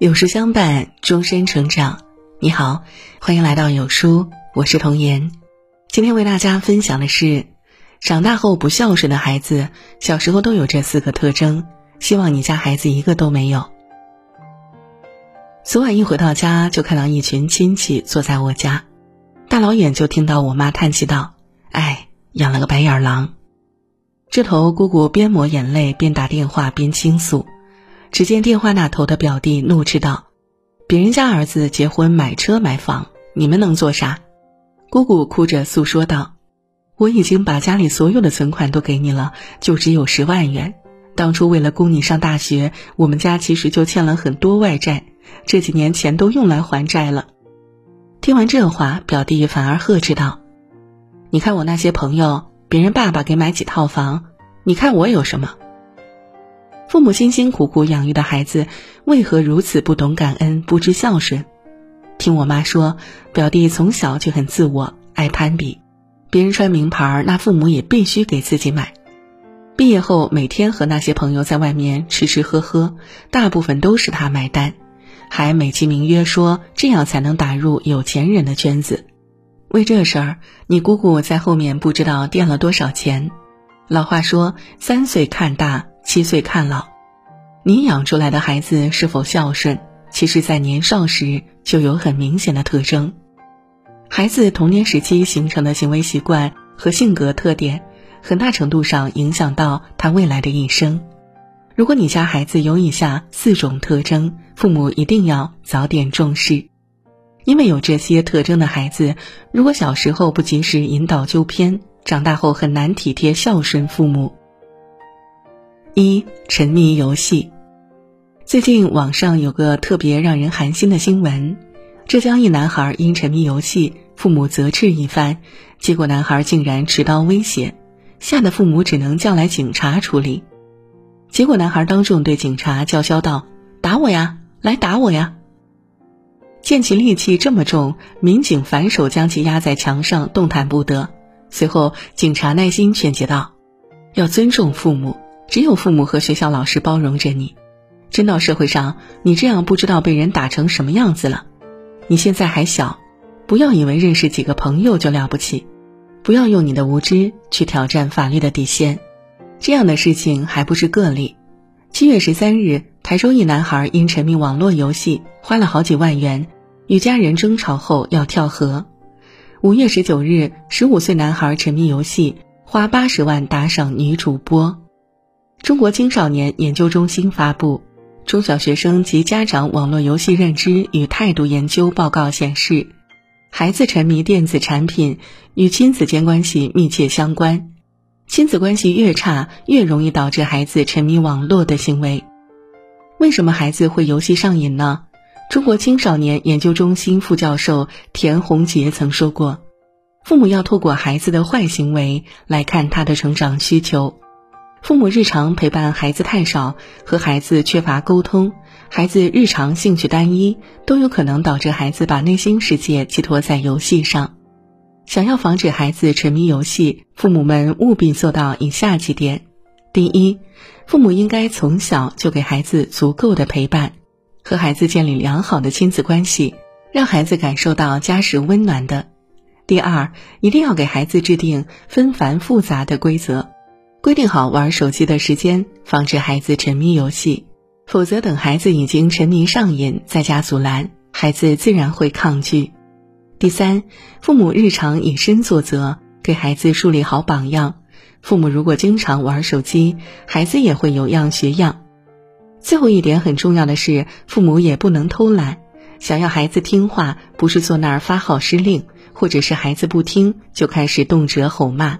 有书相伴，终身成长。你好，欢迎来到有书，我是童言。今天为大家分享的是，长大后不孝顺的孩子，小时候都有这四个特征，希望你家孩子一个都没有。昨晚一回到家，就看到一群亲戚坐在我家，大老远就听到我妈叹气道：“哎，养了个白眼狼。”这头姑姑边抹眼泪边打电话边倾诉。只见电话那头的表弟怒斥道：“别人家儿子结婚买车买房，你们能做啥？”姑姑哭着诉说道：“我已经把家里所有的存款都给你了，就只有十万元。当初为了供你上大学，我们家其实就欠了很多外债，这几年钱都用来还债了。”听完这话，表弟反而呵斥道：“你看我那些朋友，别人爸爸给买几套房，你看我有什么？”父母辛辛苦苦养育的孩子，为何如此不懂感恩、不知孝顺？听我妈说，表弟从小就很自我，爱攀比，别人穿名牌，那父母也必须给自己买。毕业后，每天和那些朋友在外面吃吃喝喝，大部分都是他买单，还美其名曰说这样才能打入有钱人的圈子。为这事儿，你姑姑在后面不知道垫了多少钱。老话说，三岁看大。七岁看老，你养出来的孩子是否孝顺，其实，在年少时就有很明显的特征。孩子童年时期形成的行为习惯和性格特点，很大程度上影响到他未来的一生。如果你家孩子有以下四种特征，父母一定要早点重视，因为有这些特征的孩子，如果小时候不及时引导纠偏，长大后很难体贴孝顺父母。一沉迷游戏，最近网上有个特别让人寒心的新闻：浙江一男孩因沉迷游戏，父母责斥一番，结果男孩竟然持刀威胁，吓得父母只能叫来警察处理。结果男孩当众对警察叫嚣道：“打我呀，来打我呀！”见其力气这么重，民警反手将其压在墙上，动弹不得。随后，警察耐心劝解道：“要尊重父母。”只有父母和学校老师包容着你，真到社会上，你这样不知道被人打成什么样子了。你现在还小，不要以为认识几个朋友就了不起，不要用你的无知去挑战法律的底线。这样的事情还不是个例。七月十三日，台州一男孩因沉迷网络游戏，花了好几万元，与家人争吵后要跳河。五月十九日，十五岁男孩沉迷游戏，花八十万打赏女主播。中国青少年研究中心发布《中小学生及家长网络游戏认知与态度研究报告》显示，孩子沉迷电子产品与亲子间关系密切相关，亲子关系越差，越容易导致孩子沉迷网络的行为。为什么孩子会游戏上瘾呢？中国青少年研究中心副教授田宏杰曾说过：“父母要透过孩子的坏行为来看他的成长需求。”父母日常陪伴孩子太少，和孩子缺乏沟通，孩子日常兴趣单一，都有可能导致孩子把内心世界寄托在游戏上。想要防止孩子沉迷游戏，父母们务必做到以下几点：第一，父母应该从小就给孩子足够的陪伴，和孩子建立良好的亲子关系，让孩子感受到家是温暖的；第二，一定要给孩子制定纷繁复杂的规则。规定好玩手机的时间，防止孩子沉迷游戏。否则，等孩子已经沉迷上瘾，再加阻拦，孩子自然会抗拒。第三，父母日常以身作则，给孩子树立好榜样。父母如果经常玩手机，孩子也会有样学样。最后一点很重要的是，父母也不能偷懒。想要孩子听话，不是坐那儿发号施令，或者是孩子不听就开始动辄吼骂。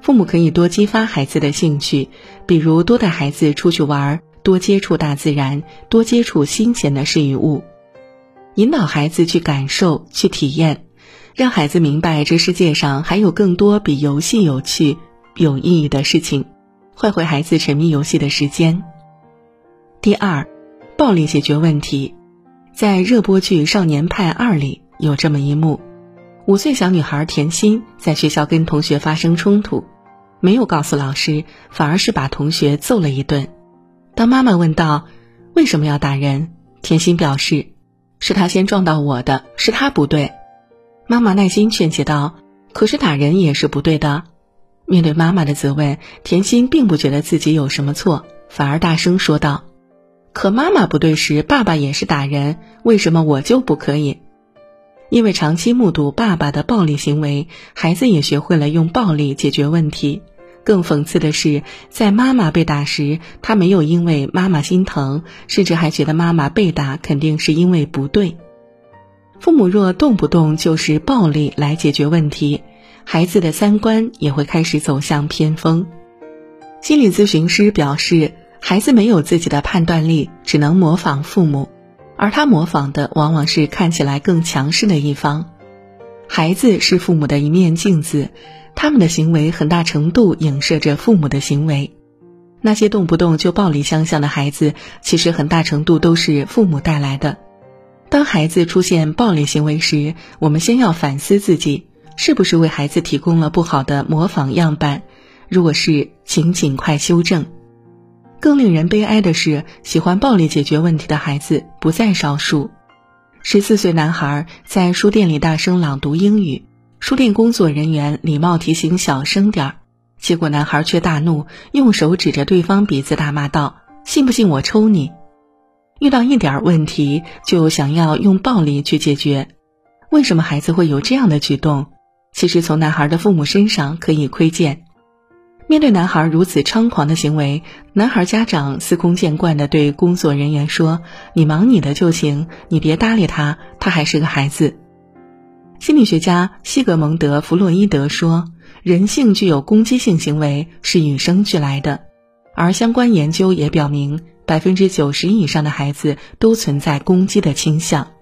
父母可以多激发孩子的兴趣，比如多带孩子出去玩，多接触大自然，多接触新鲜的事与物，引导孩子去感受、去体验，让孩子明白这世界上还有更多比游戏有趣、有意义的事情，换回孩子沉迷游戏的时间。第二，暴力解决问题，在热播剧《少年派二》里有这么一幕：五岁小女孩甜心在学校跟同学发生冲突。没有告诉老师，反而是把同学揍了一顿。当妈妈问道：“为什么要打人？”甜心表示：“是他先撞到我的，是他不对。”妈妈耐心劝解道：“可是打人也是不对的。”面对妈妈的责问，甜心并不觉得自己有什么错，反而大声说道：“可妈妈不对时，爸爸也是打人，为什么我就不可以？”因为长期目睹爸爸的暴力行为，孩子也学会了用暴力解决问题。更讽刺的是，在妈妈被打时，他没有因为妈妈心疼，甚至还觉得妈妈被打肯定是因为不对。父母若动不动就是暴力来解决问题，孩子的三观也会开始走向偏锋。心理咨询师表示，孩子没有自己的判断力，只能模仿父母。而他模仿的往往是看起来更强势的一方，孩子是父母的一面镜子，他们的行为很大程度影射着父母的行为。那些动不动就暴力相向的孩子，其实很大程度都是父母带来的。当孩子出现暴力行为时，我们先要反思自己是不是为孩子提供了不好的模仿样板，如果是，请尽快修正。更令人悲哀的是，喜欢暴力解决问题的孩子不在少数。十四岁男孩在书店里大声朗读英语，书店工作人员礼貌提醒小声点儿，结果男孩却大怒，用手指着对方鼻子大骂道：“信不信我抽你？”遇到一点问题就想要用暴力去解决，为什么孩子会有这样的举动？其实从男孩的父母身上可以窥见。面对男孩如此猖狂的行为，男孩家长司空见惯地对工作人员说：“你忙你的就行，你别搭理他，他还是个孩子。”心理学家西格蒙德·弗洛伊德说：“人性具有攻击性行为是与生俱来的，而相关研究也表明，百分之九十以上的孩子都存在攻击的倾向。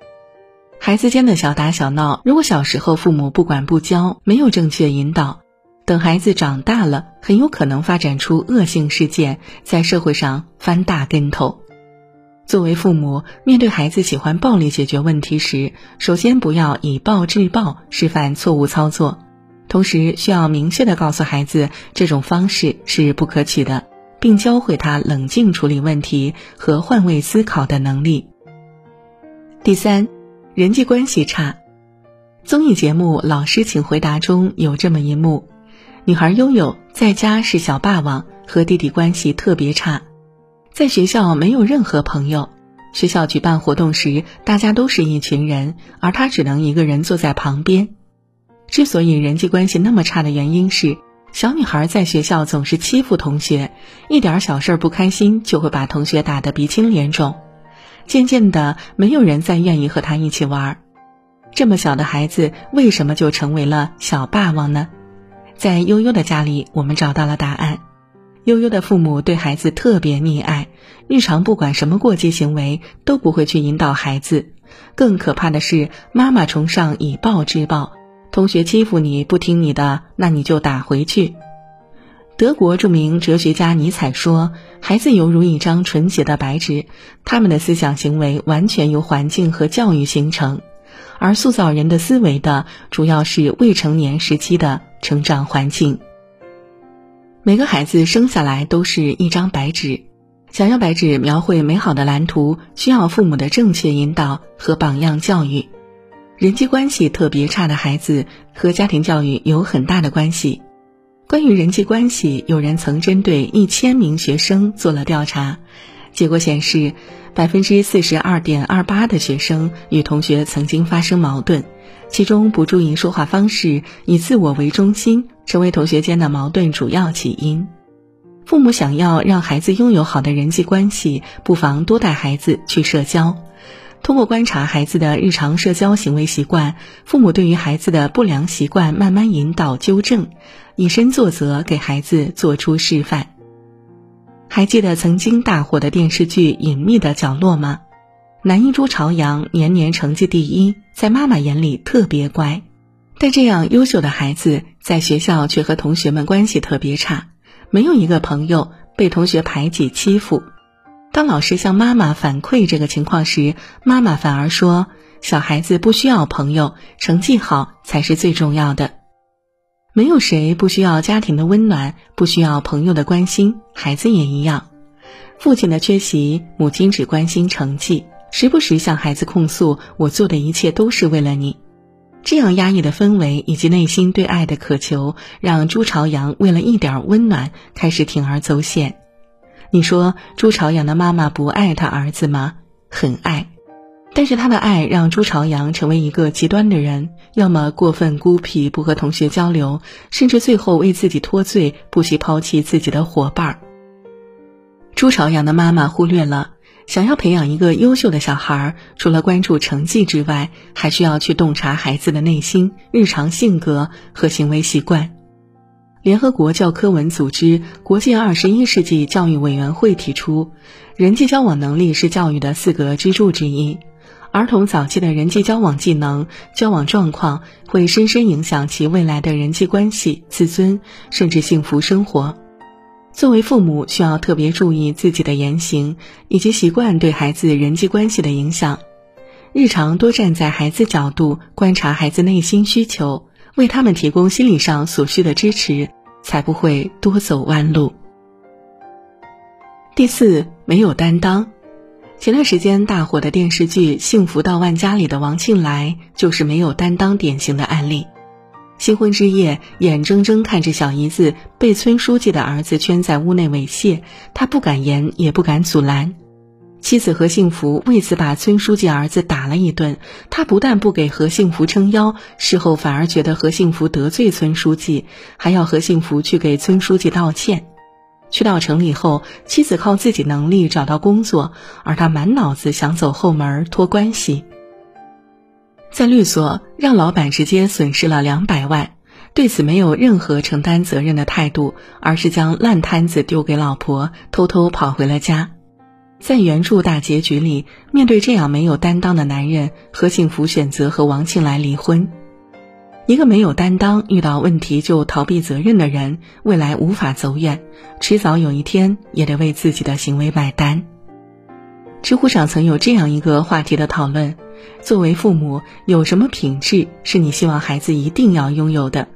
孩子间的小打小闹，如果小时候父母不管不教，没有正确引导。”等孩子长大了，很有可能发展出恶性事件，在社会上翻大跟头。作为父母，面对孩子喜欢暴力解决问题时，首先不要以暴制暴，示范错误操作，同时需要明确的告诉孩子这种方式是不可取的，并教会他冷静处理问题和换位思考的能力。第三，人际关系差。综艺节目《老师请回答》中有这么一幕。女孩悠悠在家是小霸王，和弟弟关系特别差，在学校没有任何朋友。学校举办活动时，大家都是一群人，而她只能一个人坐在旁边。之所以人际关系那么差的原因是，小女孩在学校总是欺负同学，一点小事不开心就会把同学打得鼻青脸肿。渐渐的，没有人再愿意和她一起玩。这么小的孩子，为什么就成为了小霸王呢？在悠悠的家里，我们找到了答案。悠悠的父母对孩子特别溺爱，日常不管什么过激行为都不会去引导孩子。更可怕的是，妈妈崇尚以暴制暴，同学欺负你不听你的，那你就打回去。德国著名哲学家尼采说：“孩子犹如一张纯洁的白纸，他们的思想行为完全由环境和教育形成，而塑造人的思维的主要是未成年时期的。”成长环境。每个孩子生下来都是一张白纸，想要白纸描绘美好的蓝图，需要父母的正确引导和榜样教育。人际关系特别差的孩子和家庭教育有很大的关系。关于人际关系，有人曾针对一千名学生做了调查，结果显示，百分之四十二点二八的学生与同学曾经发生矛盾。其中不注意说话方式，以自我为中心，成为同学间的矛盾主要起因。父母想要让孩子拥有好的人际关系，不妨多带孩子去社交。通过观察孩子的日常社交行为习惯，父母对于孩子的不良习惯慢慢引导纠正，以身作则，给孩子做出示范。还记得曾经大火的电视剧《隐秘的角落》吗？男一朱朝阳年年成绩第一，在妈妈眼里特别乖，但这样优秀的孩子在学校却和同学们关系特别差，没有一个朋友，被同学排挤欺负。当老师向妈妈反馈这个情况时，妈妈反而说：“小孩子不需要朋友，成绩好才是最重要的。没有谁不需要家庭的温暖，不需要朋友的关心，孩子也一样。父亲的缺席，母亲只关心成绩。”时不时向孩子控诉我做的一切都是为了你。这样压抑的氛围以及内心对爱的渴求，让朱朝阳为了一点温暖开始铤而走险。你说朱朝阳的妈妈不爱他儿子吗？很爱，但是他的爱让朱朝阳成为一个极端的人，要么过分孤僻，不和同学交流，甚至最后为自己脱罪，不惜抛弃自己的伙伴。朱朝阳的妈妈忽略了。想要培养一个优秀的小孩，除了关注成绩之外，还需要去洞察孩子的内心、日常性格和行为习惯。联合国教科文组织国际二十一世纪教育委员会提出，人际交往能力是教育的四个支柱之一。儿童早期的人际交往技能、交往状况，会深深影响其未来的人际关系、自尊，甚至幸福生活。作为父母，需要特别注意自己的言行以及习惯对孩子人际关系的影响。日常多站在孩子角度观察孩子内心需求，为他们提供心理上所需的支持，才不会多走弯路。第四，没有担当。前段时间大火的电视剧《幸福到万家》里的王庆来，就是没有担当典型的案例。新婚之夜，眼睁睁看着小姨子被村书记的儿子圈在屋内猥亵，他不敢言，也不敢阻拦。妻子何幸福为此把村书记儿子打了一顿。他不但不给何幸福撑腰，事后反而觉得何幸福得罪村书记，还要何幸福去给村书记道歉。去到城里后，妻子靠自己能力找到工作，而他满脑子想走后门托关系。在律所让老板直接损失了两百万，对此没有任何承担责任的态度，而是将烂摊子丢给老婆，偷偷跑回了家。在原著大结局里，面对这样没有担当的男人，何幸福选择和王庆来离婚。一个没有担当、遇到问题就逃避责任的人，未来无法走远，迟早有一天也得为自己的行为买单。知乎上曾有这样一个话题的讨论。作为父母，有什么品质是你希望孩子一定要拥有的？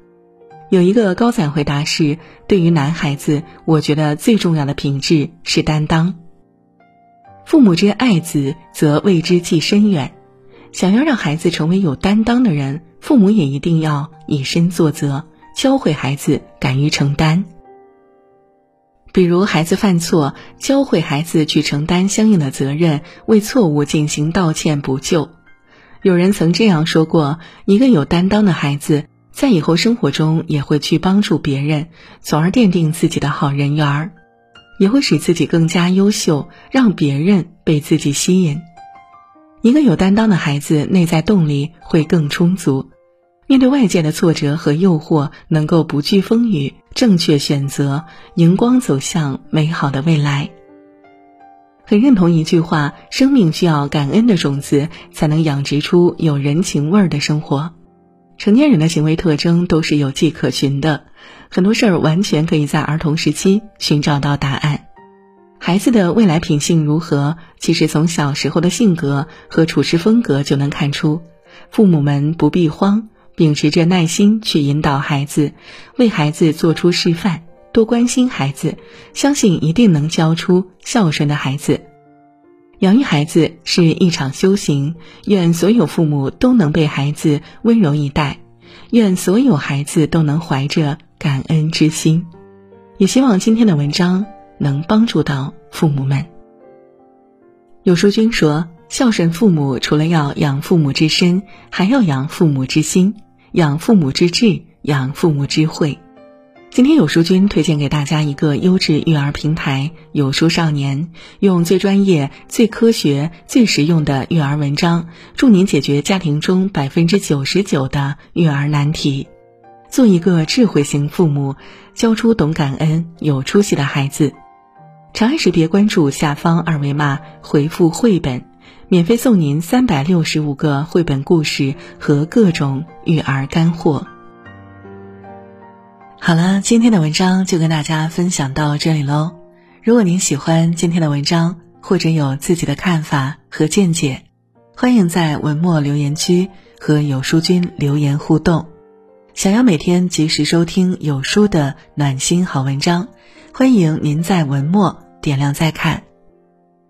有一个高赞回答是：对于男孩子，我觉得最重要的品质是担当。父母之爱子，则为之计深远。想要让孩子成为有担当的人，父母也一定要以身作则，教会孩子敢于承担。比如孩子犯错，教会孩子去承担相应的责任，为错误进行道歉补救。有人曾这样说过：一个有担当的孩子，在以后生活中也会去帮助别人，从而奠定自己的好人缘儿，也会使自己更加优秀，让别人被自己吸引。一个有担当的孩子，内在动力会更充足，面对外界的挫折和诱惑，能够不惧风雨，正确选择，迎光走向美好的未来。很认同一句话：生命需要感恩的种子，才能养殖出有人情味儿的生活。成年人的行为特征都是有迹可循的，很多事儿完全可以在儿童时期寻找到答案。孩子的未来品性如何，其实从小时候的性格和处事风格就能看出。父母们不必慌，秉持着耐心去引导孩子，为孩子做出示范。多关心孩子，相信一定能教出孝顺的孩子。养育孩子是一场修行，愿所有父母都能被孩子温柔以待，愿所有孩子都能怀着感恩之心。也希望今天的文章能帮助到父母们。有书君说，孝顺父母除了要养父母之身，还要养父母之心，养父母之志，养父母之慧。今天有书君推荐给大家一个优质育儿平台——有书少年，用最专业、最科学、最实用的育儿文章，助您解决家庭中百分之九十九的育儿难题，做一个智慧型父母，教出懂感恩、有出息的孩子。长按识别关注下方二维码，回复“绘本”，免费送您三百六十五个绘本故事和各种育儿干货。好了，今天的文章就跟大家分享到这里喽。如果您喜欢今天的文章，或者有自己的看法和见解，欢迎在文末留言区和有书君留言互动。想要每天及时收听有书的暖心好文章，欢迎您在文末点亮再看。